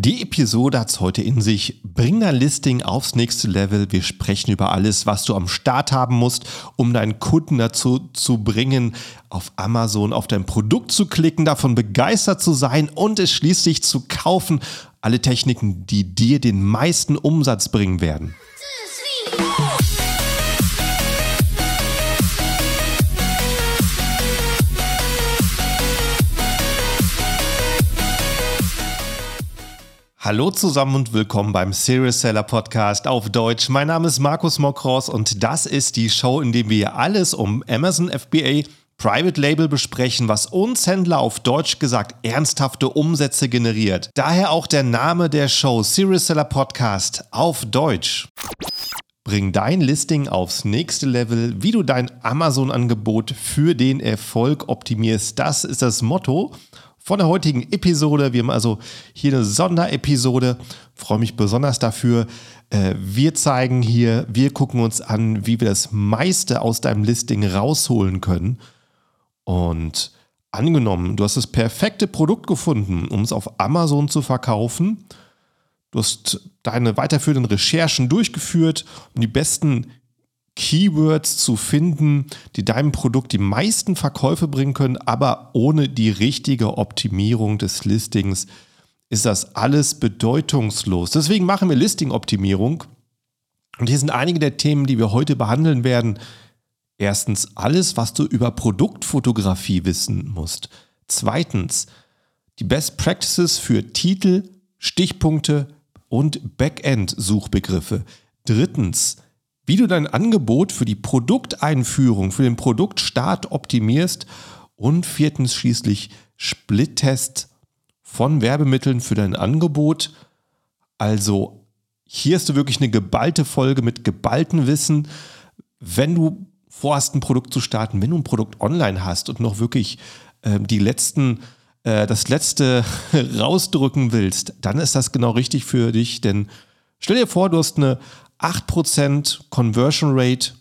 Die Episode hat es heute in sich. Bring dein Listing aufs nächste Level. Wir sprechen über alles, was du am Start haben musst, um deinen Kunden dazu zu bringen, auf Amazon auf dein Produkt zu klicken, davon begeistert zu sein und es schließlich zu kaufen. Alle Techniken, die dir den meisten Umsatz bringen werden. Hallo zusammen und willkommen beim Serious Seller Podcast auf Deutsch. Mein Name ist Markus Mokros und das ist die Show, in der wir alles um Amazon FBA Private Label besprechen, was uns Händler auf Deutsch gesagt ernsthafte Umsätze generiert. Daher auch der Name der Show Serious Seller Podcast auf Deutsch. Bring dein Listing aufs nächste Level, wie du dein Amazon-Angebot für den Erfolg optimierst. Das ist das Motto von der heutigen Episode. Wir haben also hier eine Sonderepisode. Freue mich besonders dafür. Äh, wir zeigen hier, wir gucken uns an, wie wir das meiste aus deinem Listing rausholen können. Und angenommen, du hast das perfekte Produkt gefunden, um es auf Amazon zu verkaufen. Du hast deine weiterführenden Recherchen durchgeführt und die besten Keywords zu finden, die deinem Produkt die meisten Verkäufe bringen können, aber ohne die richtige Optimierung des Listings ist das alles bedeutungslos. Deswegen machen wir Listing-Optimierung. Und hier sind einige der Themen, die wir heute behandeln werden. Erstens alles, was du über Produktfotografie wissen musst. Zweitens die Best Practices für Titel, Stichpunkte und Backend-Suchbegriffe. Drittens wie du dein Angebot für die Produkteinführung, für den Produktstart optimierst und viertens schließlich Split-Test von Werbemitteln für dein Angebot. Also hier hast du wirklich eine geballte Folge mit geballtem Wissen. Wenn du vorhast, ein Produkt zu starten, wenn du ein Produkt online hast und noch wirklich äh, die letzten, äh, das letzte rausdrücken willst, dann ist das genau richtig für dich, denn stell dir vor, du hast eine 8% Conversion Rate.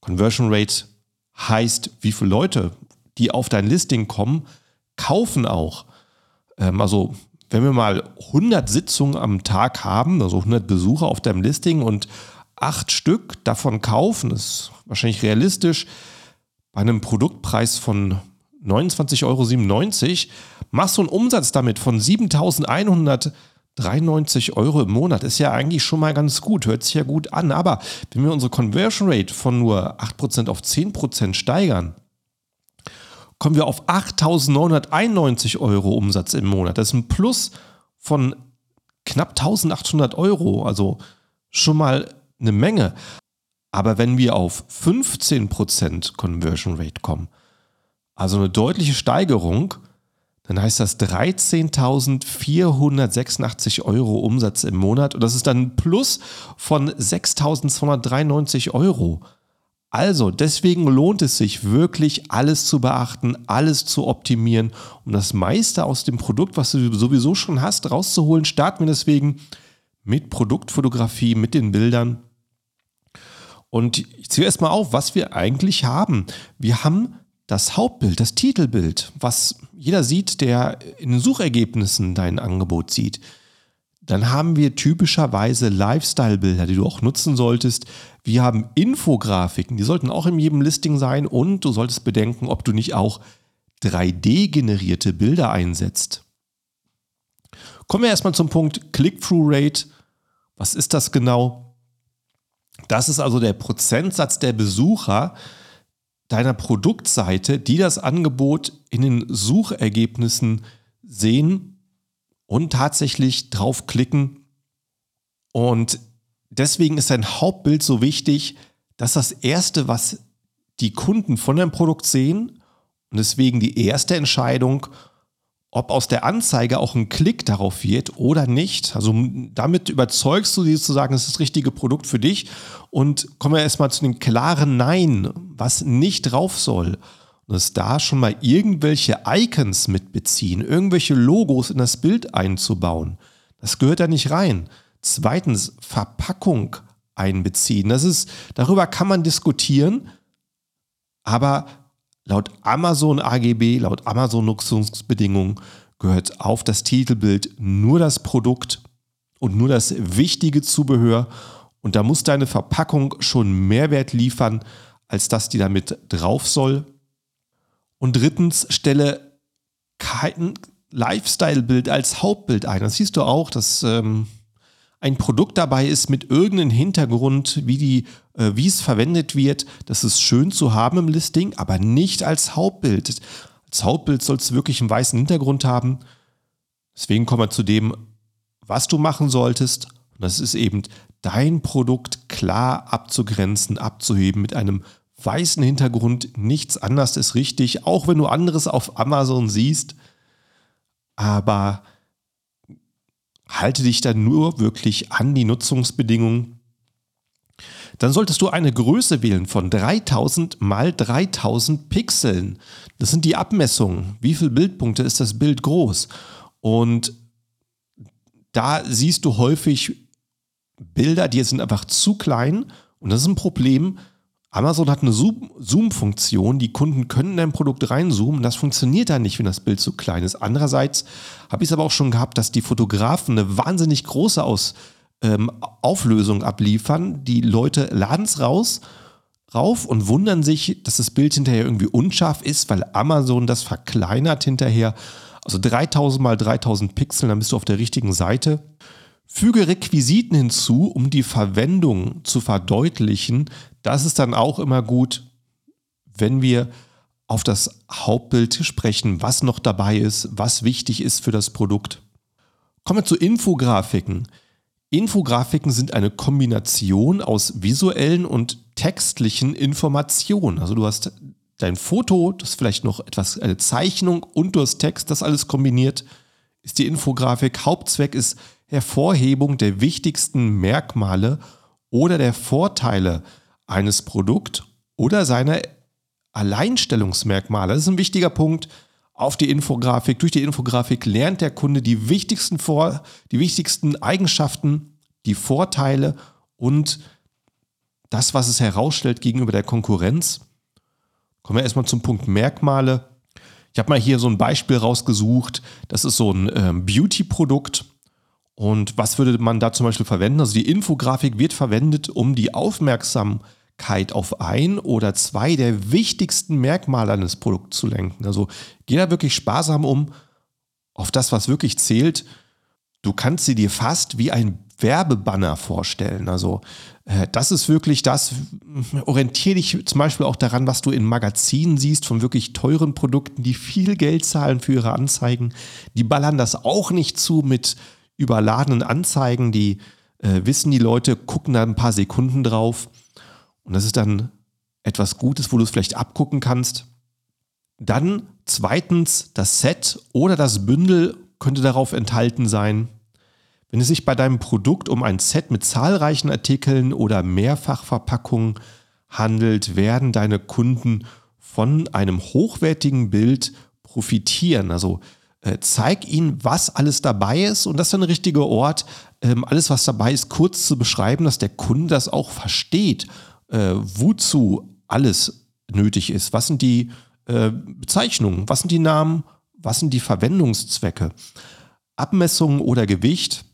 Conversion Rate heißt, wie viele Leute, die auf dein Listing kommen, kaufen auch. Ähm, also, wenn wir mal 100 Sitzungen am Tag haben, also 100 Besucher auf deinem Listing und acht Stück davon kaufen, ist wahrscheinlich realistisch. Bei einem Produktpreis von 29,97 Euro machst du einen Umsatz damit von 7100 93 Euro im Monat ist ja eigentlich schon mal ganz gut, hört sich ja gut an. Aber wenn wir unsere Conversion Rate von nur 8% auf 10% steigern, kommen wir auf 8.991 Euro Umsatz im Monat. Das ist ein Plus von knapp 1.800 Euro, also schon mal eine Menge. Aber wenn wir auf 15% Conversion Rate kommen, also eine deutliche Steigerung, dann heißt das 13.486 Euro Umsatz im Monat und das ist dann ein Plus von 6.293 Euro. Also, deswegen lohnt es sich wirklich, alles zu beachten, alles zu optimieren, um das meiste aus dem Produkt, was du sowieso schon hast, rauszuholen. Starten wir deswegen mit Produktfotografie, mit den Bildern. Und ich ziehe erstmal auf, was wir eigentlich haben. Wir haben das Hauptbild, das Titelbild, was jeder sieht, der in den Suchergebnissen dein Angebot sieht. Dann haben wir typischerweise Lifestyle-Bilder, die du auch nutzen solltest. Wir haben Infografiken, die sollten auch in jedem Listing sein und du solltest bedenken, ob du nicht auch 3D-generierte Bilder einsetzt. Kommen wir erstmal zum Punkt Click-Through-Rate. Was ist das genau? Das ist also der Prozentsatz der Besucher, deiner Produktseite, die das Angebot in den Suchergebnissen sehen und tatsächlich draufklicken. Und deswegen ist dein Hauptbild so wichtig, dass das Erste, was die Kunden von deinem Produkt sehen und deswegen die erste Entscheidung, ob aus der Anzeige auch ein Klick darauf wird oder nicht. Also damit überzeugst du sie zu sagen, es ist das richtige Produkt für dich. Und kommen wir erstmal zu den klaren Nein, was nicht drauf soll. Und dass da schon mal irgendwelche Icons mitbeziehen, irgendwelche Logos in das Bild einzubauen. Das gehört da nicht rein. Zweitens, Verpackung einbeziehen. Das ist, darüber kann man diskutieren, aber Laut Amazon AGB, laut Amazon Nutzungsbedingungen gehört auf das Titelbild nur das Produkt und nur das wichtige Zubehör. Und da muss deine Verpackung schon Mehrwert liefern, als dass die damit drauf soll. Und drittens, stelle kein Lifestyle-Bild als Hauptbild ein. Das siehst du auch, dass ähm, ein Produkt dabei ist mit irgendeinem Hintergrund, wie, die, äh, wie es verwendet wird. Das ist schön zu haben im Listing, aber nicht als Hauptbild. Als Hauptbild soll es wirklich einen weißen Hintergrund haben. Deswegen kommen wir zu dem, was du machen solltest. Und das ist eben dein Produkt klar abzugrenzen, abzuheben mit einem weißen Hintergrund. Nichts anderes ist richtig, auch wenn du anderes auf Amazon siehst. Aber halte dich dann nur wirklich an die Nutzungsbedingungen. Dann solltest du eine Größe wählen von 3000 mal 3000 Pixeln. Das sind die Abmessungen. Wie viele Bildpunkte ist das Bild groß? Und da siehst du häufig Bilder, die sind einfach zu klein und das ist ein Problem. Amazon hat eine Zoom-Funktion, die Kunden können in dein Produkt reinzoomen. Das funktioniert dann nicht, wenn das Bild zu klein ist. Andererseits habe ich es aber auch schon gehabt, dass die Fotografen eine wahnsinnig große Aus, ähm, Auflösung abliefern. Die Leute laden es raus, rauf und wundern sich, dass das Bild hinterher irgendwie unscharf ist, weil Amazon das verkleinert hinterher. Also 3000 mal 3000 Pixel, dann bist du auf der richtigen Seite. Füge Requisiten hinzu, um die Verwendung zu verdeutlichen. Das ist dann auch immer gut, wenn wir auf das Hauptbild sprechen, was noch dabei ist, was wichtig ist für das Produkt. Kommen wir zu Infografiken. Infografiken sind eine Kombination aus visuellen und textlichen Informationen. Also du hast dein Foto, das ist vielleicht noch etwas eine Zeichnung und du hast Text, das alles kombiniert ist die Infografik. Hauptzweck ist Hervorhebung der wichtigsten Merkmale oder der Vorteile eines Produkts oder seiner Alleinstellungsmerkmale. Das ist ein wichtiger Punkt auf die Infografik. Durch die Infografik lernt der Kunde die wichtigsten, Vor die wichtigsten Eigenschaften, die Vorteile und das, was es herausstellt gegenüber der Konkurrenz. Kommen wir erstmal zum Punkt Merkmale. Ich habe mal hier so ein Beispiel rausgesucht. Das ist so ein ähm, Beauty-Produkt. Und was würde man da zum Beispiel verwenden? Also die Infografik wird verwendet, um die Aufmerksamkeit auf ein oder zwei der wichtigsten Merkmale eines Produkts zu lenken. Also geh da wirklich sparsam um auf das, was wirklich zählt. Du kannst sie dir fast wie ein Werbebanner vorstellen. Also äh, das ist wirklich das, orientiere dich zum Beispiel auch daran, was du in Magazinen siehst von wirklich teuren Produkten, die viel Geld zahlen für ihre Anzeigen. Die ballern das auch nicht zu mit überladenen Anzeigen, die äh, wissen, die Leute gucken da ein paar Sekunden drauf. Und das ist dann etwas Gutes, wo du es vielleicht abgucken kannst. Dann zweitens, das Set oder das Bündel könnte darauf enthalten sein. Wenn es sich bei deinem Produkt um ein Set mit zahlreichen Artikeln oder Mehrfachverpackungen handelt, werden deine Kunden von einem hochwertigen Bild profitieren. Also äh, zeig ihnen, was alles dabei ist und das ist ein richtiger Ort, ähm, alles was dabei ist, kurz zu beschreiben, dass der Kunde das auch versteht, äh, wozu alles nötig ist. Was sind die äh, Bezeichnungen, was sind die Namen, was sind die Verwendungszwecke. Abmessungen oder Gewicht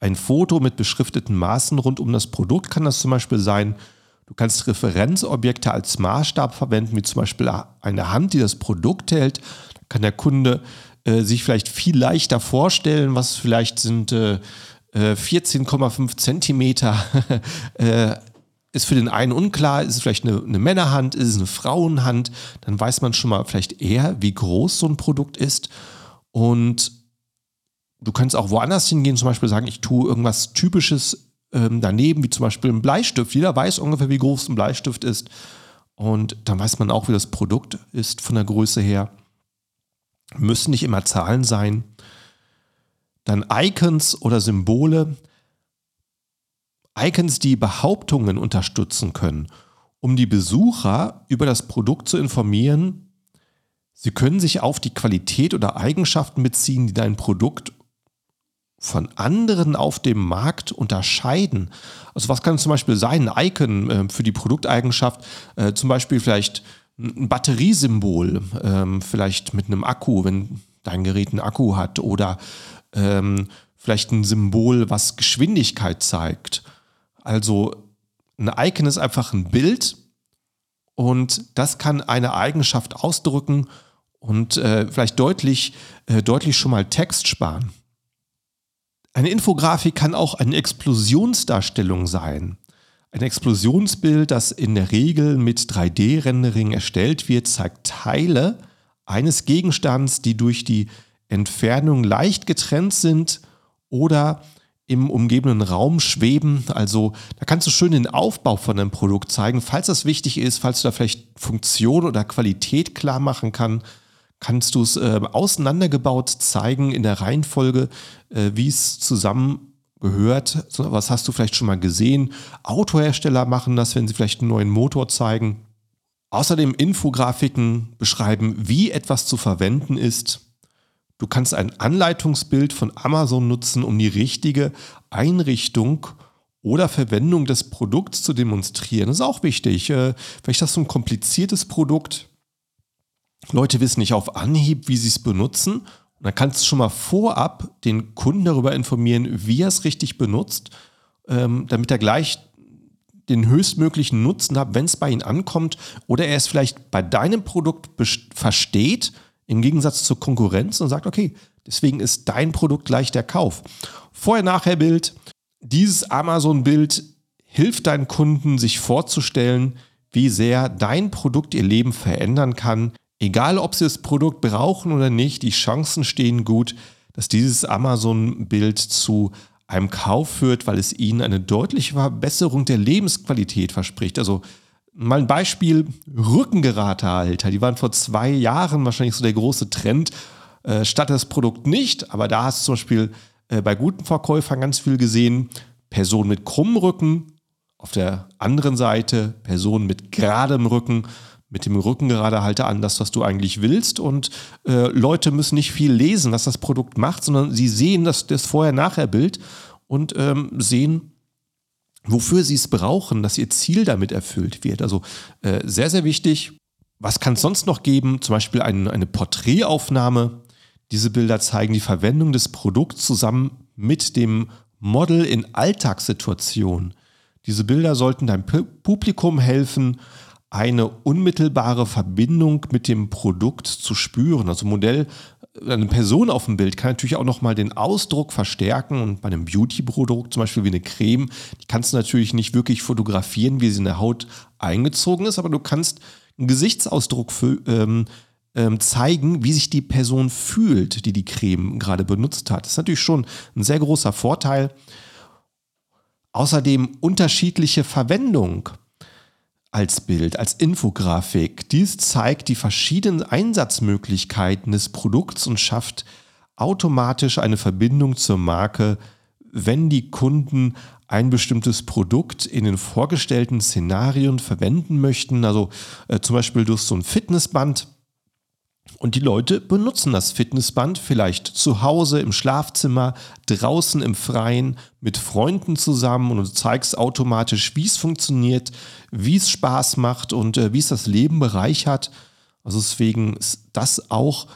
ein Foto mit beschrifteten Maßen rund um das Produkt kann das zum Beispiel sein. Du kannst Referenzobjekte als Maßstab verwenden, wie zum Beispiel eine Hand, die das Produkt hält. Da kann der Kunde äh, sich vielleicht viel leichter vorstellen, was vielleicht sind äh, 14,5 äh, Zentimeter. ist für den einen unklar, ist es vielleicht eine, eine, Männerhand, ist es eine Frauenhand, dann weiß man schon mal vielleicht eher, wie groß so ein Produkt ist. Und du kannst auch woanders hingehen, zum Beispiel sagen, ich tue irgendwas Typisches ähm, daneben, wie zum Beispiel ein Bleistift. Jeder weiß ungefähr, wie groß ein Bleistift ist. Und dann weiß man auch, wie das Produkt ist von der Größe her. Müssen nicht immer Zahlen sein. Dann Icons oder Symbole. Icons, die Behauptungen unterstützen können, um die Besucher über das Produkt zu informieren. Sie können sich auf die Qualität oder Eigenschaften beziehen, die dein Produkt von anderen auf dem Markt unterscheiden? Also was kann zum Beispiel sein, ein Icon äh, für die Produkteigenschaft, äh, zum Beispiel vielleicht ein Batteriesymbol, äh, vielleicht mit einem Akku, wenn dein Gerät einen Akku hat oder ähm, vielleicht ein Symbol, was Geschwindigkeit zeigt. Also ein Icon ist einfach ein Bild und das kann eine Eigenschaft ausdrücken und äh, vielleicht deutlich, äh, deutlich schon mal Text sparen. Eine Infografik kann auch eine Explosionsdarstellung sein. Ein Explosionsbild, das in der Regel mit 3D-Rendering erstellt wird, zeigt Teile eines Gegenstands, die durch die Entfernung leicht getrennt sind oder im umgebenden Raum schweben. Also da kannst du schön den Aufbau von einem Produkt zeigen. Falls das wichtig ist, falls du da vielleicht Funktion oder Qualität klar machen kann, kannst du es äh, auseinandergebaut zeigen in der Reihenfolge, äh, wie es zusammengehört. Was hast du vielleicht schon mal gesehen? Autohersteller machen das, wenn sie vielleicht einen neuen Motor zeigen. Außerdem Infografiken beschreiben, wie etwas zu verwenden ist. Du kannst ein Anleitungsbild von Amazon nutzen, um die richtige Einrichtung oder Verwendung des Produkts zu demonstrieren. Das ist auch wichtig. Äh, vielleicht hast du ein kompliziertes Produkt. Leute wissen nicht auf Anhieb, wie sie es benutzen. Und dann kannst du schon mal vorab den Kunden darüber informieren, wie er es richtig benutzt, ähm, damit er gleich den höchstmöglichen Nutzen hat, wenn es bei ihm ankommt oder er es vielleicht bei deinem Produkt versteht im Gegensatz zur Konkurrenz und sagt, okay, deswegen ist dein Produkt gleich der Kauf. Vorher-Nachher-Bild. Dieses Amazon-Bild hilft deinen Kunden, sich vorzustellen, wie sehr dein Produkt ihr Leben verändern kann. Egal, ob sie das Produkt brauchen oder nicht, die Chancen stehen gut, dass dieses Amazon-Bild zu einem Kauf führt, weil es ihnen eine deutliche Verbesserung der Lebensqualität verspricht. Also Mal ein Beispiel, Rückengeratehalter, die waren vor zwei Jahren wahrscheinlich so der große Trend. Äh, statt das Produkt nicht, aber da hast du zum Beispiel äh, bei guten Verkäufern ganz viel gesehen. Personen mit krummem Rücken, auf der anderen Seite Personen mit geradem Rücken, mit dem Rückengeradehalter an das, was du eigentlich willst. Und äh, Leute müssen nicht viel lesen, was das Produkt macht, sondern sie sehen das, das Vorher-Nachher-Bild und ähm, sehen, wofür sie es brauchen, dass ihr Ziel damit erfüllt wird. Also äh, sehr, sehr wichtig. Was kann es sonst noch geben? Zum Beispiel ein, eine Porträtaufnahme. Diese Bilder zeigen die Verwendung des Produkts zusammen mit dem Model in Alltagssituationen. Diese Bilder sollten deinem Publikum helfen, eine unmittelbare Verbindung mit dem Produkt zu spüren. Also Modell eine Person auf dem Bild kann natürlich auch nochmal den Ausdruck verstärken und bei einem Beauty-Produkt, zum Beispiel wie eine Creme, die kannst du natürlich nicht wirklich fotografieren, wie sie in der Haut eingezogen ist, aber du kannst einen Gesichtsausdruck für, ähm, ähm, zeigen, wie sich die Person fühlt, die die Creme gerade benutzt hat. Das ist natürlich schon ein sehr großer Vorteil. Außerdem unterschiedliche Verwendung als Bild, als Infografik. Dies zeigt die verschiedenen Einsatzmöglichkeiten des Produkts und schafft automatisch eine Verbindung zur Marke, wenn die Kunden ein bestimmtes Produkt in den vorgestellten Szenarien verwenden möchten. Also äh, zum Beispiel durch so ein Fitnessband und die Leute benutzen das Fitnessband vielleicht zu Hause im Schlafzimmer, draußen im Freien, mit Freunden zusammen und du zeigst automatisch, wie es funktioniert, wie es Spaß macht und äh, wie es das Leben bereichert. Also deswegen ist das auch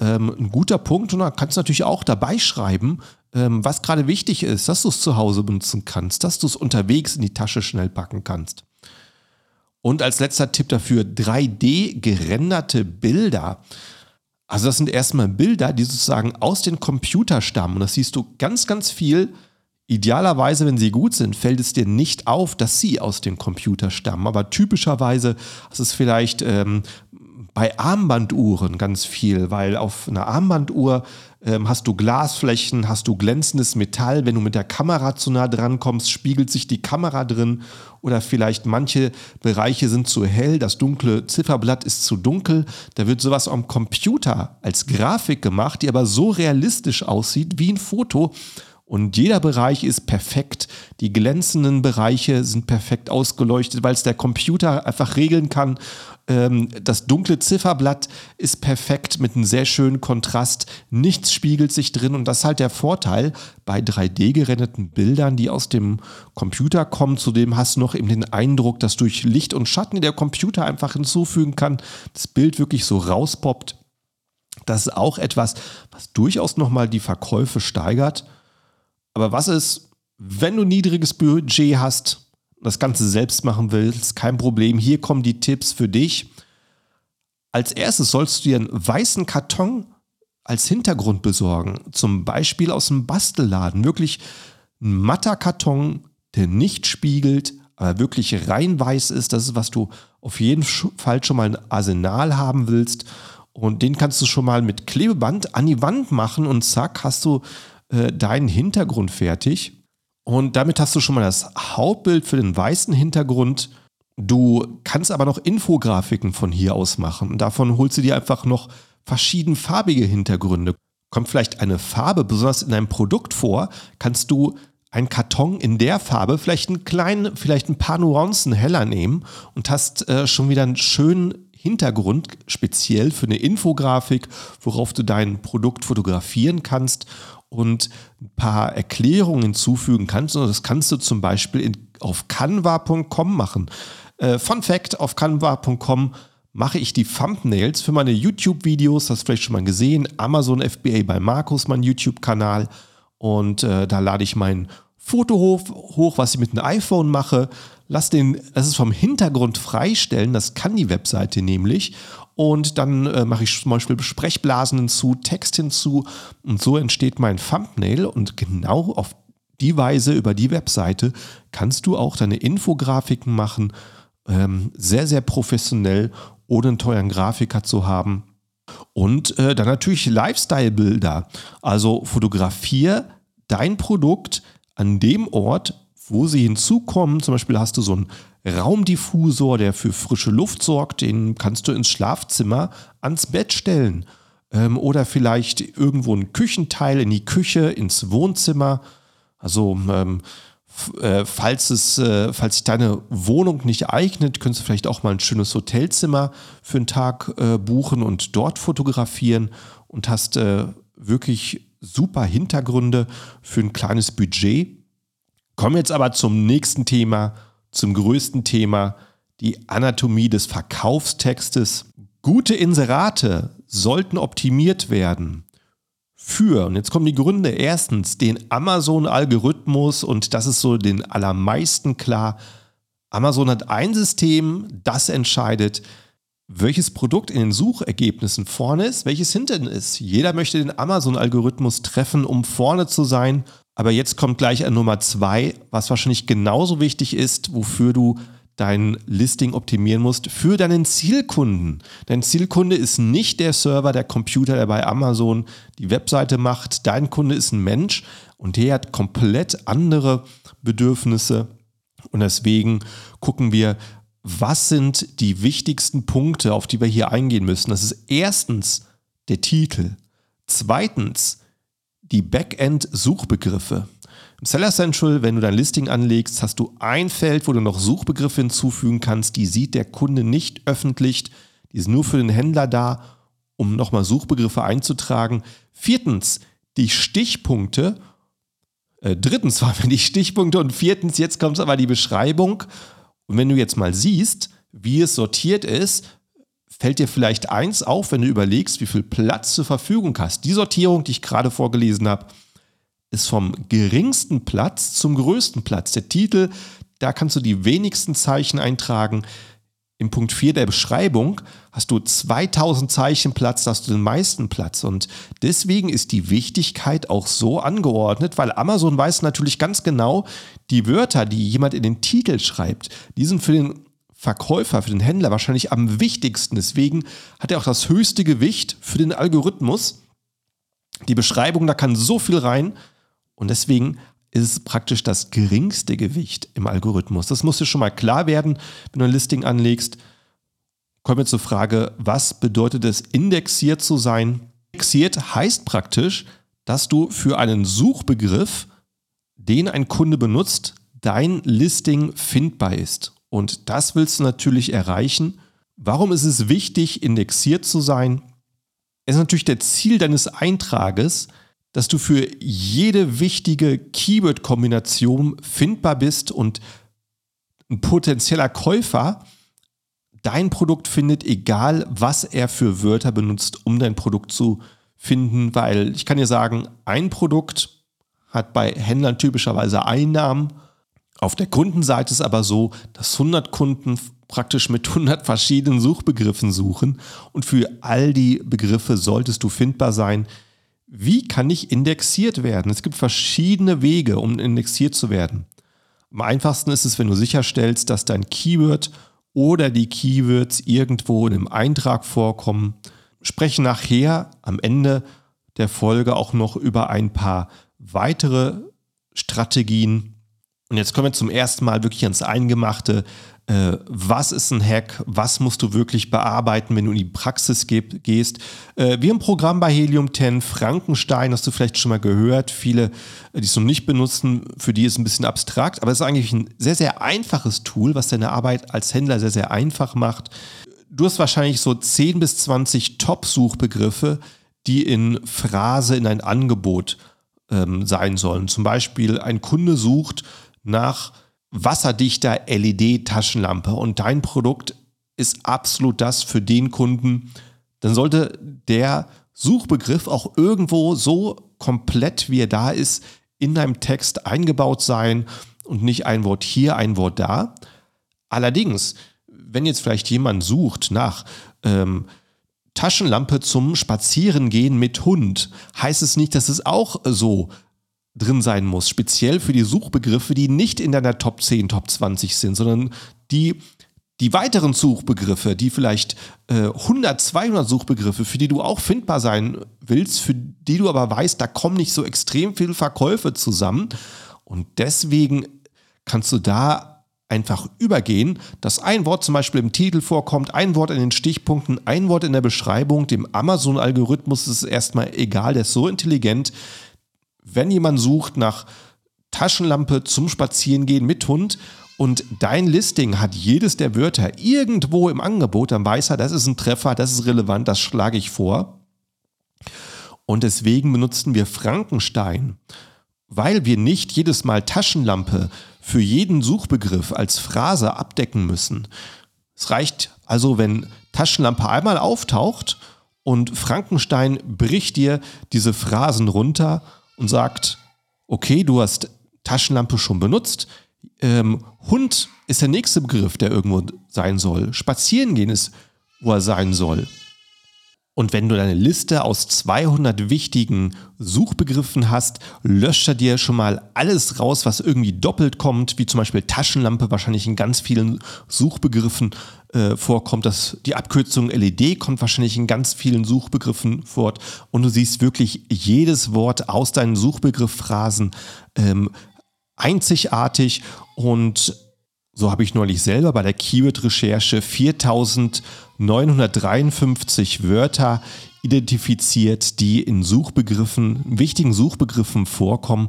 ähm, ein guter Punkt und da kannst du natürlich auch dabei schreiben, ähm, was gerade wichtig ist, dass du es zu Hause benutzen kannst, dass du es unterwegs in die Tasche schnell packen kannst. Und als letzter Tipp dafür 3D gerenderte Bilder. Also das sind erstmal Bilder, die sozusagen aus den Computer stammen. Und das siehst du ganz, ganz viel. Idealerweise, wenn sie gut sind, fällt es dir nicht auf, dass sie aus dem Computer stammen. Aber typischerweise ist es vielleicht ähm, bei Armbanduhren ganz viel, weil auf einer Armbanduhr ähm, hast du Glasflächen, hast du glänzendes Metall. Wenn du mit der Kamera zu nah dran kommst, spiegelt sich die Kamera drin. Oder vielleicht manche Bereiche sind zu hell, das dunkle Zifferblatt ist zu dunkel. Da wird sowas am Computer als Grafik gemacht, die aber so realistisch aussieht wie ein Foto. Und jeder Bereich ist perfekt. Die glänzenden Bereiche sind perfekt ausgeleuchtet, weil es der Computer einfach regeln kann. Ähm, das dunkle Zifferblatt ist perfekt mit einem sehr schönen Kontrast. Nichts spiegelt sich drin. Und das ist halt der Vorteil bei 3D-gerendeten Bildern, die aus dem Computer kommen. Zudem hast du noch eben den Eindruck, dass durch Licht und Schatten, der Computer einfach hinzufügen kann, das Bild wirklich so rauspoppt. Das ist auch etwas, was durchaus nochmal die Verkäufe steigert. Aber was ist, wenn du niedriges Budget hast, das Ganze selbst machen willst, kein Problem. Hier kommen die Tipps für dich. Als erstes sollst du dir einen weißen Karton als Hintergrund besorgen. Zum Beispiel aus dem Bastelladen. Wirklich ein matter Karton, der nicht spiegelt, aber wirklich rein weiß ist. Das ist, was du auf jeden Fall schon mal ein Arsenal haben willst. Und den kannst du schon mal mit Klebeband an die Wand machen und zack, hast du äh, deinen Hintergrund fertig. Und damit hast du schon mal das Hauptbild für den weißen Hintergrund. Du kannst aber noch Infografiken von hier aus machen. Davon holst du dir einfach noch verschiedenfarbige Hintergründe. Kommt vielleicht eine Farbe besonders in einem Produkt vor, kannst du einen Karton in der Farbe, vielleicht einen kleinen, vielleicht ein paar Nuancen heller nehmen und hast äh, schon wieder einen schönen Hintergrund, speziell für eine Infografik, worauf du dein Produkt fotografieren kannst und ein paar Erklärungen hinzufügen kannst. Und das kannst du zum Beispiel in, auf canva.com machen. Äh, Fun Fact: Auf canva.com mache ich die Thumbnails für meine YouTube-Videos. Das hast du vielleicht schon mal gesehen. Amazon FBA bei Markus, mein YouTube-Kanal. Und äh, da lade ich mein Foto hoch, hoch, was ich mit einem iPhone mache. Lass den, das ist vom Hintergrund freistellen. Das kann die Webseite nämlich. Und dann äh, mache ich zum Beispiel Sprechblasen hinzu, Text hinzu. Und so entsteht mein Thumbnail. Und genau auf die Weise über die Webseite kannst du auch deine Infografiken machen. Ähm, sehr, sehr professionell ohne einen teuren Grafiker zu haben. Und äh, dann natürlich Lifestyle-Bilder. Also fotografiere dein Produkt an dem Ort, wo sie hinzukommen. Zum Beispiel hast du so einen Raumdiffusor, der für frische Luft sorgt. Den kannst du ins Schlafzimmer ans Bett stellen. Ähm, oder vielleicht irgendwo ein Küchenteil in die Küche, ins Wohnzimmer. Also ähm, äh, falls, es, äh, falls sich deine Wohnung nicht eignet, könntest du vielleicht auch mal ein schönes Hotelzimmer für einen Tag äh, buchen und dort fotografieren und hast äh, wirklich super Hintergründe für ein kleines Budget. Kommen jetzt aber zum nächsten Thema, zum größten Thema, die Anatomie des Verkaufstextes. Gute Inserate sollten optimiert werden für, und jetzt kommen die Gründe, erstens den Amazon-Algorithmus und das ist so den allermeisten klar. Amazon hat ein System, das entscheidet, welches Produkt in den Suchergebnissen vorne ist, welches hinten ist. Jeder möchte den Amazon-Algorithmus treffen, um vorne zu sein. Aber jetzt kommt gleich an Nummer zwei, was wahrscheinlich genauso wichtig ist, wofür du dein Listing optimieren musst für deinen Zielkunden. Dein Zielkunde ist nicht der Server, der Computer, der bei Amazon die Webseite macht. Dein Kunde ist ein Mensch und der hat komplett andere Bedürfnisse. Und deswegen gucken wir, was sind die wichtigsten Punkte, auf die wir hier eingehen müssen. Das ist erstens der Titel. Zweitens die Backend-Suchbegriffe. Im Seller Central, wenn du dein Listing anlegst, hast du ein Feld, wo du noch Suchbegriffe hinzufügen kannst. Die sieht der Kunde nicht öffentlich. Die sind nur für den Händler da, um nochmal Suchbegriffe einzutragen. Viertens, die Stichpunkte. Äh, drittens waren wir die Stichpunkte und viertens, jetzt kommt aber die Beschreibung. Und wenn du jetzt mal siehst, wie es sortiert ist, fällt dir vielleicht eins auf, wenn du überlegst, wie viel Platz zur Verfügung hast. Die Sortierung, die ich gerade vorgelesen habe, ist vom geringsten Platz zum größten Platz. Der Titel, da kannst du die wenigsten Zeichen eintragen. Im Punkt 4 der Beschreibung hast du 2000 Zeichen Platz, da hast du den meisten Platz. Und deswegen ist die Wichtigkeit auch so angeordnet, weil Amazon weiß natürlich ganz genau, die Wörter, die jemand in den Titel schreibt, die sind für den Verkäufer, für den Händler wahrscheinlich am wichtigsten. Deswegen hat er auch das höchste Gewicht für den Algorithmus. Die Beschreibung, da kann so viel rein, und deswegen ist es praktisch das geringste Gewicht im Algorithmus. Das muss dir schon mal klar werden, wenn du ein Listing anlegst. Kommen wir zur Frage, was bedeutet es, indexiert zu sein? Indexiert heißt praktisch, dass du für einen Suchbegriff, den ein Kunde benutzt, dein Listing findbar ist. Und das willst du natürlich erreichen. Warum ist es wichtig, indexiert zu sein? Es ist natürlich der Ziel deines Eintrages, dass du für jede wichtige Keyword-Kombination findbar bist und ein potenzieller Käufer dein Produkt findet, egal was er für Wörter benutzt, um dein Produkt zu finden, weil ich kann dir sagen, ein Produkt hat bei Händlern typischerweise Einnahmen. Auf der Kundenseite ist aber so, dass 100 Kunden praktisch mit 100 verschiedenen Suchbegriffen suchen und für all die Begriffe solltest du findbar sein. Wie kann ich indexiert werden? Es gibt verschiedene Wege, um indexiert zu werden. Am einfachsten ist es, wenn du sicherstellst, dass dein Keyword oder die Keywords irgendwo in einem Eintrag vorkommen. Spreche nachher am Ende der Folge auch noch über ein paar weitere Strategien. Und jetzt kommen wir zum ersten Mal wirklich ans Eingemachte äh, was ist ein Hack, was musst du wirklich bearbeiten, wenn du in die Praxis gehst. Äh, wir ein Programm bei Helium 10, Frankenstein, hast du vielleicht schon mal gehört. Viele, äh, die es noch nicht benutzen, für die ist es ein bisschen abstrakt, aber es ist eigentlich ein sehr, sehr einfaches Tool, was deine Arbeit als Händler sehr, sehr einfach macht. Du hast wahrscheinlich so 10 bis 20 Top-Suchbegriffe, die in Phrase in ein Angebot ähm, sein sollen. Zum Beispiel ein Kunde sucht nach wasserdichter LED-Taschenlampe und dein Produkt ist absolut das für den Kunden, dann sollte der Suchbegriff auch irgendwo so komplett, wie er da ist, in deinem Text eingebaut sein und nicht ein Wort hier, ein Wort da. Allerdings, wenn jetzt vielleicht jemand sucht nach ähm, Taschenlampe zum Spazierengehen mit Hund, heißt es nicht, dass es auch so drin sein muss, speziell für die Suchbegriffe, die nicht in deiner Top 10, Top 20 sind, sondern die die weiteren Suchbegriffe, die vielleicht äh, 100, 200 Suchbegriffe, für die du auch findbar sein willst, für die du aber weißt, da kommen nicht so extrem viele Verkäufe zusammen. Und deswegen kannst du da einfach übergehen, dass ein Wort zum Beispiel im Titel vorkommt, ein Wort in den Stichpunkten, ein Wort in der Beschreibung. Dem Amazon-Algorithmus ist es erstmal egal, der ist so intelligent, wenn jemand sucht nach Taschenlampe zum Spazierengehen mit Hund und dein Listing hat jedes der Wörter irgendwo im Angebot, dann weiß er, das ist ein Treffer, das ist relevant, das schlage ich vor. Und deswegen benutzen wir Frankenstein, weil wir nicht jedes Mal Taschenlampe für jeden Suchbegriff als Phrase abdecken müssen. Es reicht also, wenn Taschenlampe einmal auftaucht und Frankenstein bricht dir diese Phrasen runter und sagt, okay, du hast Taschenlampe schon benutzt. Ähm, Hund ist der nächste Begriff, der irgendwo sein soll. Spazieren gehen ist, wo er sein soll. Und wenn du deine Liste aus 200 wichtigen Suchbegriffen hast, löscht er dir schon mal alles raus, was irgendwie doppelt kommt, wie zum Beispiel Taschenlampe wahrscheinlich in ganz vielen Suchbegriffen äh, vorkommt. Das, die Abkürzung LED kommt wahrscheinlich in ganz vielen Suchbegriffen fort. Und du siehst wirklich jedes Wort aus deinen Suchbegriffphrasen ähm, einzigartig und so habe ich neulich selber bei der Keyword-Recherche 4953 Wörter identifiziert, die in Suchbegriffen, wichtigen Suchbegriffen vorkommen.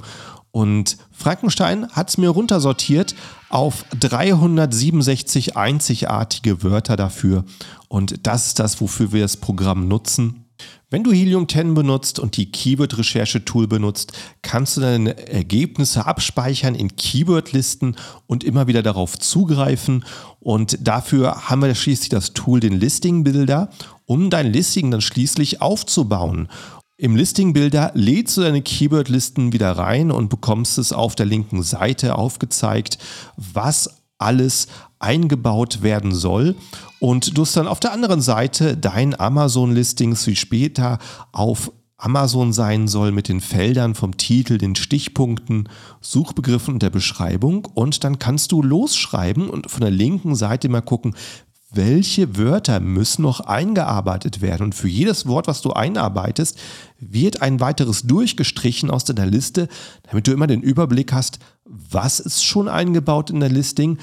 Und Frankenstein hat es mir runtersortiert auf 367 einzigartige Wörter dafür. Und das ist das, wofür wir das Programm nutzen. Wenn du Helium 10 benutzt und die Keyword-Recherche-Tool benutzt, kannst du deine Ergebnisse abspeichern in Keyword-Listen und immer wieder darauf zugreifen. Und dafür haben wir schließlich das Tool, den Listing-Builder, um dein Listing dann schließlich aufzubauen. Im Listing-Builder lädst du deine Keyword-Listen wieder rein und bekommst es auf der linken Seite aufgezeigt, was alles eingebaut werden soll. Und du hast dann auf der anderen Seite dein Amazon-Listings, wie später auf Amazon sein soll mit den Feldern vom Titel, den Stichpunkten, Suchbegriffen und der Beschreibung. Und dann kannst du losschreiben und von der linken Seite mal gucken, welche Wörter müssen noch eingearbeitet werden. Und für jedes Wort, was du einarbeitest, wird ein weiteres durchgestrichen aus deiner Liste, damit du immer den Überblick hast, was ist schon eingebaut in der Listing,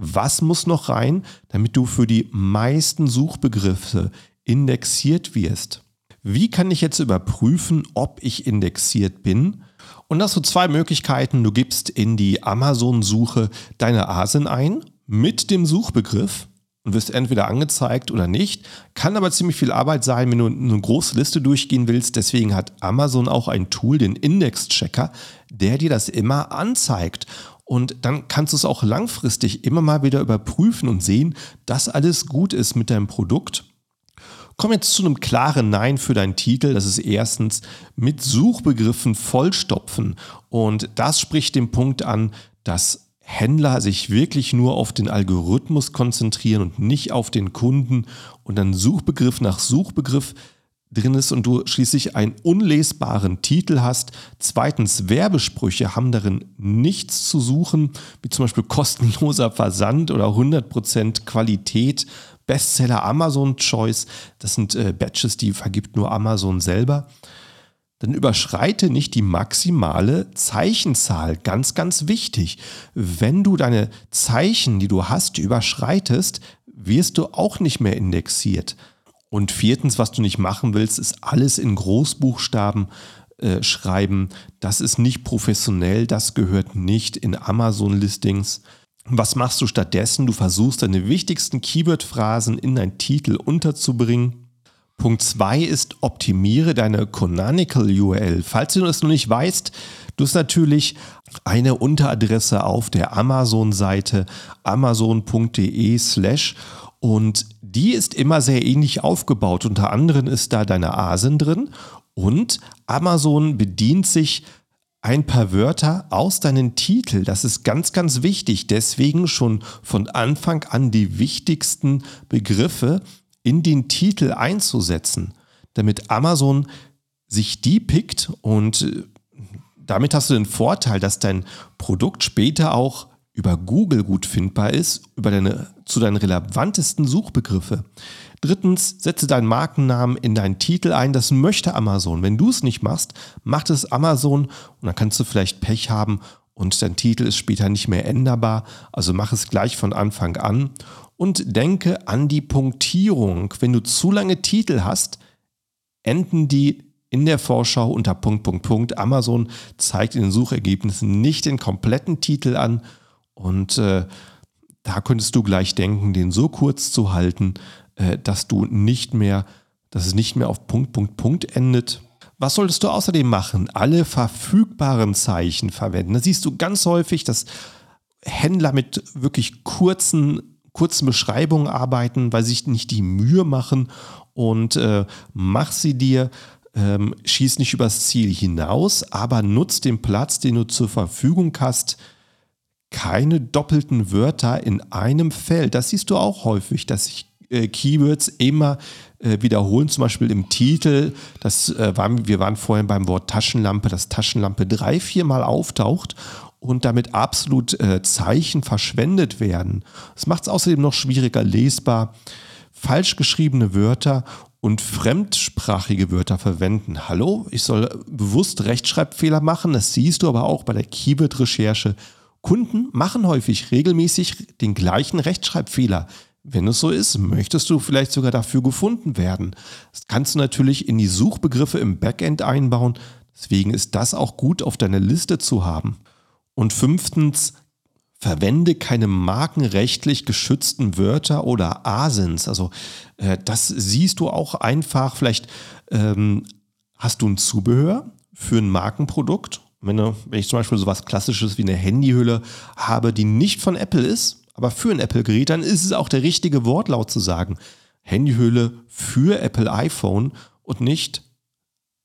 was muss noch rein, damit du für die meisten Suchbegriffe indexiert wirst. Wie kann ich jetzt überprüfen, ob ich indexiert bin? Und das so zwei Möglichkeiten. Du gibst in die Amazon-Suche deine ASIN ein mit dem Suchbegriff und wirst entweder angezeigt oder nicht. Kann aber ziemlich viel Arbeit sein, wenn du eine große Liste durchgehen willst. Deswegen hat Amazon auch ein Tool, den Index-Checker, der dir das immer anzeigt. Und dann kannst du es auch langfristig immer mal wieder überprüfen und sehen, dass alles gut ist mit deinem Produkt. Komm jetzt zu einem klaren Nein für deinen Titel. Das ist erstens mit Suchbegriffen vollstopfen. Und das spricht den Punkt an, dass Händler sich wirklich nur auf den Algorithmus konzentrieren und nicht auf den Kunden und dann Suchbegriff nach Suchbegriff drin ist und du schließlich einen unlesbaren Titel hast. Zweitens, Werbesprüche haben darin nichts zu suchen, wie zum Beispiel kostenloser Versand oder 100% Qualität, Bestseller Amazon Choice. Das sind äh, Badges, die vergibt nur Amazon selber dann überschreite nicht die maximale Zeichenzahl. Ganz, ganz wichtig. Wenn du deine Zeichen, die du hast, überschreitest, wirst du auch nicht mehr indexiert. Und viertens, was du nicht machen willst, ist alles in Großbuchstaben äh, schreiben. Das ist nicht professionell, das gehört nicht in Amazon-Listings. Was machst du stattdessen? Du versuchst deine wichtigsten Keyword-Phrasen in deinen Titel unterzubringen Punkt 2 ist, optimiere deine Canonical URL. Falls du das noch nicht weißt, du hast natürlich eine Unteradresse auf der Amazon-Seite amazon.de slash und die ist immer sehr ähnlich aufgebaut. Unter anderem ist da deine ASIN drin und Amazon bedient sich ein paar Wörter aus deinen Titel. Das ist ganz, ganz wichtig. Deswegen schon von Anfang an die wichtigsten Begriffe in den Titel einzusetzen, damit Amazon sich die pickt und äh, damit hast du den Vorteil, dass dein Produkt später auch über Google gut findbar ist, über deine, zu deinen relevantesten Suchbegriffe. Drittens, setze deinen Markennamen in deinen Titel ein. Das möchte Amazon. Wenn du es nicht machst, macht es Amazon und dann kannst du vielleicht Pech haben und dein Titel ist später nicht mehr änderbar. Also mach es gleich von Anfang an und denke an die Punktierung. Wenn du zu lange Titel hast, enden die in der Vorschau unter Punkt, Punkt, Punkt. Amazon zeigt in den Suchergebnissen nicht den kompletten Titel an und äh, da könntest du gleich denken, den so kurz zu halten, äh, dass du nicht mehr, dass es nicht mehr auf Punkt, Punkt, Punkt endet. Was solltest du außerdem machen? Alle verfügbaren Zeichen verwenden. Da siehst du ganz häufig, dass Händler mit wirklich kurzen kurzen Beschreibungen arbeiten, weil sie sich nicht die Mühe machen und äh, mach sie dir, ähm, schieß nicht übers Ziel hinaus, aber nutz den Platz, den du zur Verfügung hast. Keine doppelten Wörter in einem Feld. Das siehst du auch häufig, dass sich äh, Keywords immer äh, wiederholen, zum Beispiel im Titel. Das, äh, waren, wir waren vorhin beim Wort Taschenlampe, dass Taschenlampe drei, viermal auftaucht und damit absolut äh, Zeichen verschwendet werden. Das macht es außerdem noch schwieriger lesbar. Falsch geschriebene Wörter und fremdsprachige Wörter verwenden. Hallo, ich soll bewusst Rechtschreibfehler machen, das siehst du aber auch bei der Keyword-Recherche. Kunden machen häufig regelmäßig den gleichen Rechtschreibfehler. Wenn es so ist, möchtest du vielleicht sogar dafür gefunden werden. Das kannst du natürlich in die Suchbegriffe im Backend einbauen. Deswegen ist das auch gut auf deiner Liste zu haben. Und fünftens, verwende keine markenrechtlich geschützten Wörter oder Asins. Also äh, das siehst du auch einfach. Vielleicht ähm, hast du ein Zubehör für ein Markenprodukt. Wenn, du, wenn ich zum Beispiel so was Klassisches wie eine Handyhülle habe, die nicht von Apple ist, aber für ein Apple-Gerät, dann ist es auch der richtige Wortlaut zu sagen. Handyhülle für Apple iPhone und nicht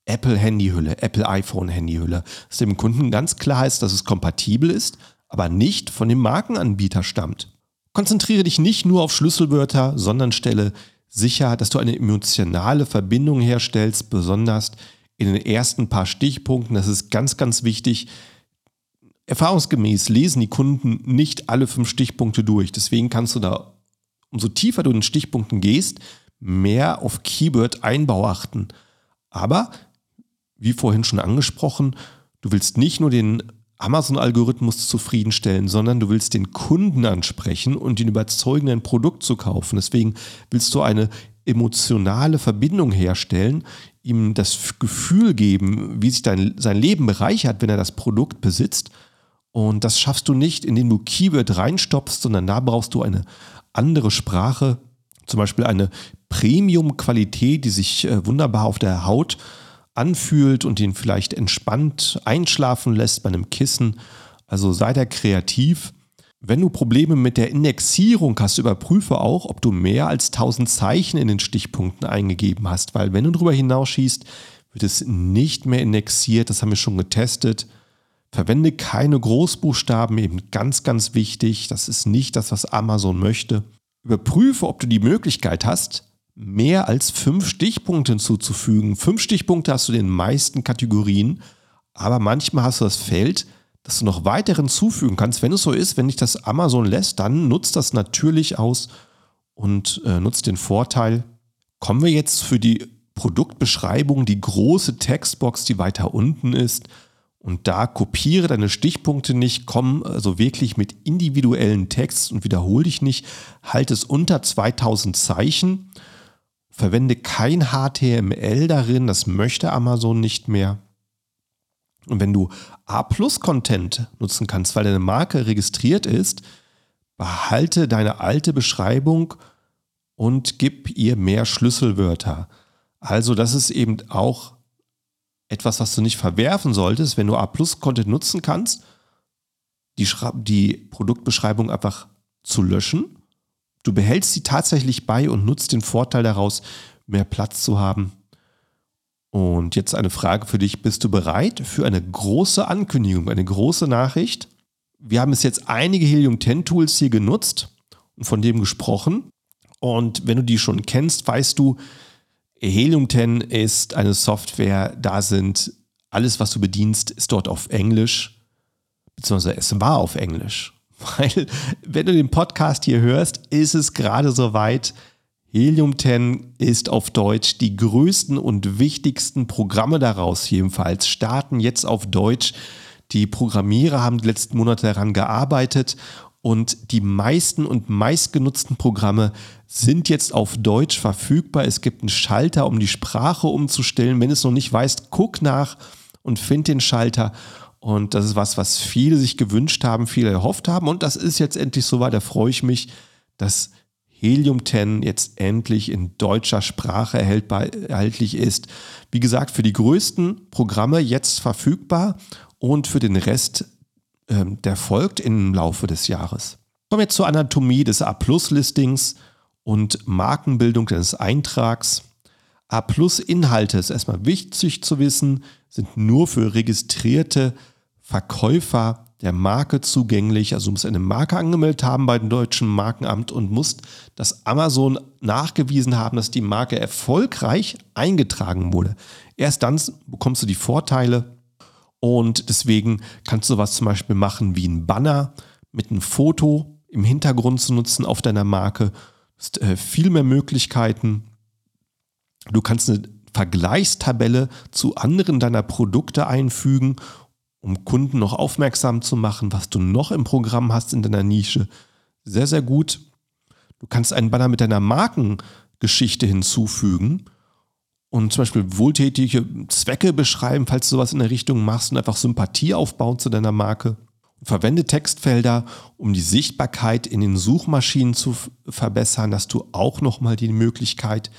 Apple Handyhülle, Apple iPhone Handyhülle, dass dem Kunden ganz klar ist, dass es kompatibel ist, aber nicht von dem Markenanbieter stammt. Konzentriere dich nicht nur auf Schlüsselwörter, sondern stelle sicher, dass du eine emotionale Verbindung herstellst, besonders in den ersten paar Stichpunkten. Das ist ganz, ganz wichtig. Erfahrungsgemäß lesen die Kunden nicht alle fünf Stichpunkte durch. Deswegen kannst du da, umso tiefer du in den Stichpunkten gehst, mehr auf Keyword-Einbau achten. Aber wie vorhin schon angesprochen, du willst nicht nur den Amazon-Algorithmus zufriedenstellen, sondern du willst den Kunden ansprechen und ihn überzeugen, ein Produkt zu kaufen. Deswegen willst du eine emotionale Verbindung herstellen, ihm das Gefühl geben, wie sich dein, sein Leben bereichert, wenn er das Produkt besitzt. Und das schaffst du nicht, indem du Keyword reinstopfst, sondern da brauchst du eine andere Sprache, zum Beispiel eine Premium-Qualität, die sich äh, wunderbar auf der Haut anfühlt und ihn vielleicht entspannt einschlafen lässt bei einem Kissen. Also sei da kreativ. Wenn du Probleme mit der Indexierung hast, überprüfe auch, ob du mehr als 1000 Zeichen in den Stichpunkten eingegeben hast, weil wenn du darüber hinausschießt, wird es nicht mehr indexiert. Das haben wir schon getestet. Verwende keine Großbuchstaben, eben ganz, ganz wichtig. Das ist nicht das, was Amazon möchte. Überprüfe, ob du die Möglichkeit hast, mehr als fünf Stichpunkte hinzuzufügen. Fünf Stichpunkte hast du in den meisten Kategorien, aber manchmal hast du das Feld, dass du noch weitere hinzufügen kannst. Wenn es so ist, wenn dich das Amazon lässt, dann nutzt das natürlich aus und äh, nutzt den Vorteil. Kommen wir jetzt für die Produktbeschreibung, die große Textbox, die weiter unten ist. Und da kopiere deine Stichpunkte nicht, komm also wirklich mit individuellen Text und wiederhole dich nicht. Halte es unter 2000 Zeichen. Verwende kein HTML darin, das möchte Amazon nicht mehr. Und wenn du A-Plus-Content nutzen kannst, weil deine Marke registriert ist, behalte deine alte Beschreibung und gib ihr mehr Schlüsselwörter. Also das ist eben auch etwas, was du nicht verwerfen solltest, wenn du A-Plus-Content nutzen kannst, die, die Produktbeschreibung einfach zu löschen. Du behältst sie tatsächlich bei und nutzt den Vorteil daraus, mehr Platz zu haben. Und jetzt eine Frage für dich. Bist du bereit für eine große Ankündigung, eine große Nachricht? Wir haben es jetzt einige Helium 10 Tools hier genutzt und von dem gesprochen. Und wenn du die schon kennst, weißt du, Helium 10 ist eine Software, da sind alles, was du bedienst, ist dort auf Englisch, beziehungsweise es war auf Englisch. Weil, wenn du den Podcast hier hörst, ist es gerade soweit. Helium 10 ist auf Deutsch. Die größten und wichtigsten Programme daraus jedenfalls starten jetzt auf Deutsch. Die Programmierer haben die letzten Monate daran gearbeitet und die meisten und meistgenutzten Programme sind jetzt auf Deutsch verfügbar. Es gibt einen Schalter, um die Sprache umzustellen. Wenn es noch nicht weißt, guck nach und find den Schalter. Und das ist was, was viele sich gewünscht haben, viele erhofft haben. Und das ist jetzt endlich soweit. Da freue ich mich, dass Helium 10 jetzt endlich in deutscher Sprache erhältlich ist. Wie gesagt, für die größten Programme jetzt verfügbar und für den Rest ähm, der folgt im Laufe des Jahres. Kommen wir jetzt zur Anatomie des A-Plus-Listings und Markenbildung des Eintrags. A-Plus-Inhalte ist erstmal wichtig zu wissen, sind nur für registrierte Verkäufer der Marke zugänglich. Also du musst eine Marke angemeldet haben bei dem deutschen Markenamt und musst das Amazon nachgewiesen haben, dass die Marke erfolgreich eingetragen wurde. Erst dann bekommst du die Vorteile und deswegen kannst du was zum Beispiel machen wie ein Banner mit einem Foto im Hintergrund zu nutzen auf deiner Marke. Du hast äh, viel mehr Möglichkeiten. Du kannst eine Vergleichstabelle zu anderen deiner Produkte einfügen, um Kunden noch aufmerksam zu machen, was du noch im Programm hast in deiner Nische. Sehr, sehr gut. Du kannst einen Banner mit deiner Markengeschichte hinzufügen und zum Beispiel wohltätige Zwecke beschreiben, falls du sowas in der Richtung machst und einfach Sympathie aufbauen zu deiner Marke. verwende Textfelder, um die Sichtbarkeit in den Suchmaschinen zu verbessern, dass du auch nochmal die Möglichkeit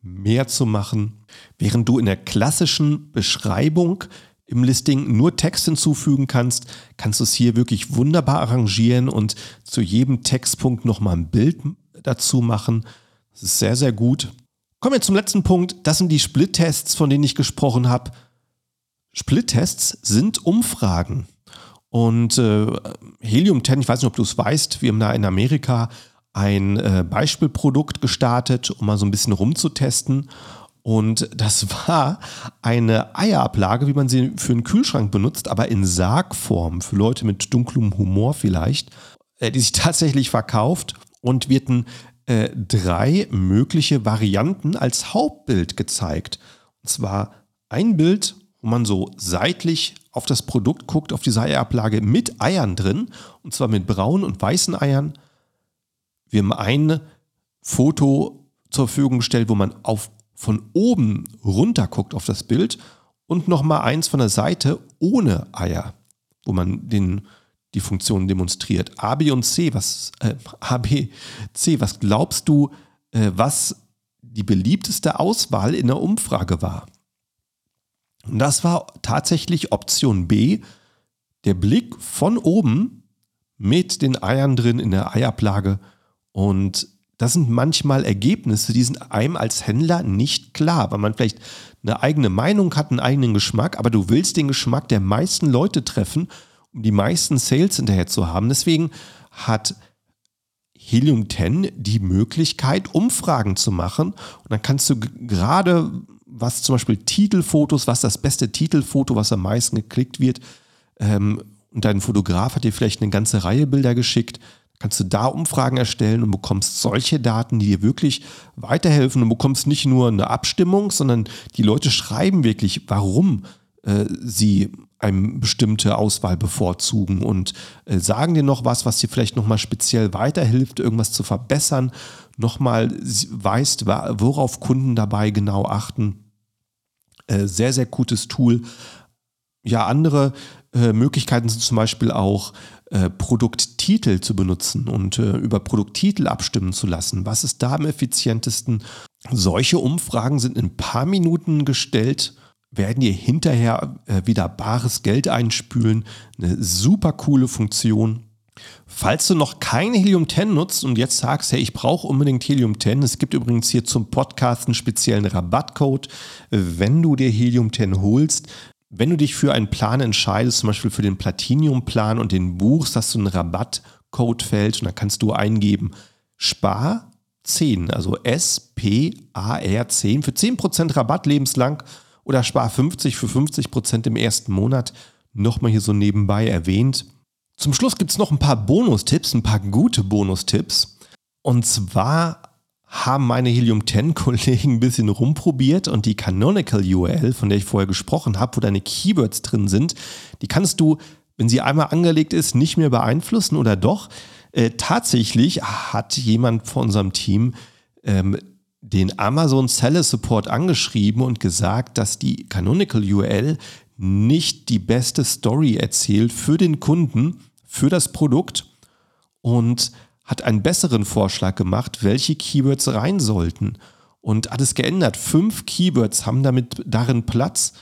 mehr zu machen. Während du in der klassischen Beschreibung im Listing nur Text hinzufügen kannst, kannst du es hier wirklich wunderbar arrangieren und zu jedem Textpunkt nochmal ein Bild dazu machen. Das ist sehr, sehr gut. Kommen wir zum letzten Punkt. Das sind die Split-Tests, von denen ich gesprochen habe. Split-Tests sind Umfragen. Und äh, Helium 10, ich weiß nicht, ob du es weißt, wir haben da in Amerika ein äh, Beispielprodukt gestartet, um mal so ein bisschen rumzutesten. Und das war eine Eierablage, wie man sie für einen Kühlschrank benutzt, aber in Sargform, für Leute mit dunklem Humor vielleicht, äh, die sich tatsächlich verkauft und wird ein äh, drei mögliche Varianten als Hauptbild gezeigt. Und zwar ein Bild, wo man so seitlich auf das Produkt guckt, auf diese Eierablage mit Eiern drin, und zwar mit braunen und weißen Eiern. Wir haben ein Foto zur Verfügung gestellt, wo man auf, von oben runter guckt auf das Bild und nochmal eins von der Seite ohne Eier, wo man den die Funktion demonstriert. A, B und C, was äh, A, B, C, was glaubst du, äh, was die beliebteste Auswahl in der Umfrage war? Und das war tatsächlich Option B, der Blick von oben mit den Eiern drin in der Eiablage. Und das sind manchmal Ergebnisse, die sind einem als Händler nicht klar, weil man vielleicht eine eigene Meinung hat, einen eigenen Geschmack, aber du willst den Geschmack der meisten Leute treffen, um die meisten Sales hinterher zu haben. Deswegen hat Helium 10 die Möglichkeit, Umfragen zu machen. Und dann kannst du gerade, was zum Beispiel Titelfotos, was das beste Titelfoto, was am meisten geklickt wird, ähm, und dein Fotograf hat dir vielleicht eine ganze Reihe Bilder geschickt, kannst du da Umfragen erstellen und bekommst solche Daten, die dir wirklich weiterhelfen und bekommst nicht nur eine Abstimmung, sondern die Leute schreiben wirklich, warum äh, sie eine bestimmte Auswahl bevorzugen und äh, sagen dir noch was, was dir vielleicht nochmal speziell weiterhilft, irgendwas zu verbessern, nochmal weißt, worauf Kunden dabei genau achten. Äh, sehr, sehr gutes Tool. Ja, andere äh, Möglichkeiten sind zum Beispiel auch äh, Produkttitel zu benutzen und äh, über Produkttitel abstimmen zu lassen. Was ist da am effizientesten? Solche Umfragen sind in ein paar Minuten gestellt, werden dir hinterher äh, wieder bares Geld einspülen. Eine super coole Funktion. Falls du noch kein Helium 10 nutzt und jetzt sagst, hey, ich brauche unbedingt Helium 10, es gibt übrigens hier zum Podcast einen speziellen Rabattcode. Wenn du dir Helium 10 holst, wenn du dich für einen Plan entscheidest, zum Beispiel für den Platinium-Plan und den buchst, hast du einen Rabattcode fällt und da kannst du eingeben Spar 10, also S-P-A-R 10 für 10% Rabatt lebenslang oder Spar 50 für 50% im ersten Monat. Nochmal hier so nebenbei erwähnt. Zum Schluss gibt es noch ein paar Bonustipps, ein paar gute Bonustipps. Und zwar haben meine Helium 10 Kollegen ein bisschen rumprobiert und die Canonical URL, von der ich vorher gesprochen habe, wo deine Keywords drin sind, die kannst du, wenn sie einmal angelegt ist, nicht mehr beeinflussen oder doch. Äh, tatsächlich hat jemand von unserem Team ähm, den Amazon Seller Support angeschrieben und gesagt, dass die Canonical URL nicht die beste Story erzählt für den Kunden, für das Produkt und hat einen besseren Vorschlag gemacht, welche Keywords rein sollten und hat es geändert. Fünf Keywords haben damit darin Platz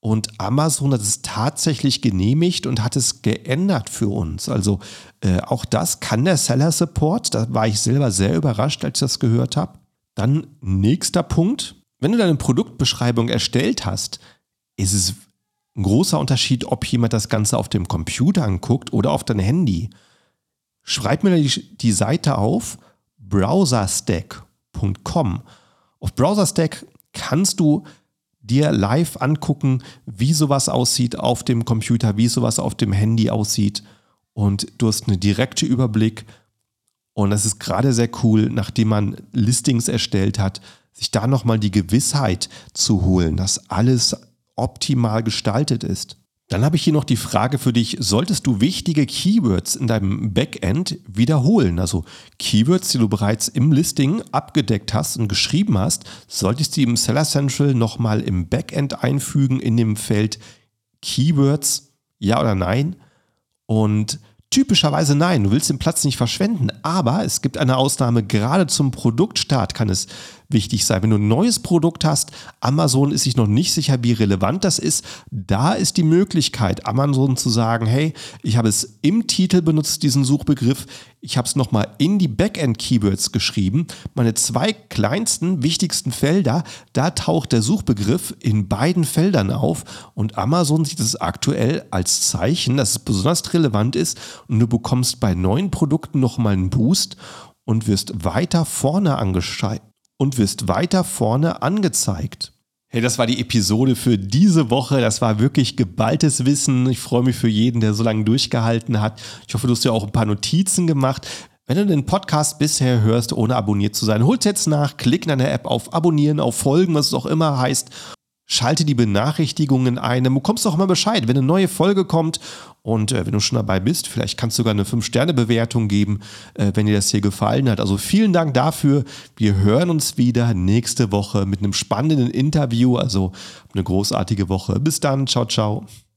und Amazon hat es tatsächlich genehmigt und hat es geändert für uns. Also äh, auch das kann der Seller Support. Da war ich selber sehr überrascht, als ich das gehört habe. Dann nächster Punkt. Wenn du deine Produktbeschreibung erstellt hast, ist es ein großer Unterschied, ob jemand das Ganze auf dem Computer anguckt oder auf dein Handy schreib mir die, die Seite auf browserstack.com. Auf Browserstack kannst du dir live angucken, wie sowas aussieht auf dem Computer, wie sowas auf dem Handy aussieht. Und du hast einen direkten Überblick. Und das ist gerade sehr cool, nachdem man Listings erstellt hat, sich da nochmal die Gewissheit zu holen, dass alles optimal gestaltet ist. Dann habe ich hier noch die Frage für dich, solltest du wichtige Keywords in deinem Backend wiederholen? Also Keywords, die du bereits im Listing abgedeckt hast und geschrieben hast, solltest du im Seller Central nochmal im Backend einfügen in dem Feld Keywords, ja oder nein? Und Typischerweise nein, du willst den Platz nicht verschwenden, aber es gibt eine Ausnahme, gerade zum Produktstart kann es wichtig sein. Wenn du ein neues Produkt hast, Amazon ist sich noch nicht sicher, wie relevant das ist, da ist die Möglichkeit, Amazon zu sagen, hey, ich habe es im Titel benutzt, diesen Suchbegriff, ich habe es nochmal in die Backend-Keywords geschrieben. Meine zwei kleinsten, wichtigsten Felder, da taucht der Suchbegriff in beiden Feldern auf und Amazon sieht es aktuell als Zeichen, dass es besonders relevant ist und du bekommst bei neuen Produkten nochmal einen Boost und wirst weiter vorne angezeigt und wirst weiter vorne angezeigt. Hey, das war die Episode für diese Woche. Das war wirklich geballtes Wissen. Ich freue mich für jeden, der so lange durchgehalten hat. Ich hoffe, du hast dir auch ein paar Notizen gemacht. Wenn du den Podcast bisher hörst, ohne abonniert zu sein, hol's jetzt nach, klick in deiner App auf Abonnieren, auf Folgen, was es auch immer heißt Schalte die Benachrichtigungen ein, dann bekommst du auch immer Bescheid, wenn eine neue Folge kommt. Und äh, wenn du schon dabei bist, vielleicht kannst du sogar eine 5-Sterne-Bewertung geben, äh, wenn dir das hier gefallen hat. Also vielen Dank dafür. Wir hören uns wieder nächste Woche mit einem spannenden Interview. Also eine großartige Woche. Bis dann. Ciao, ciao.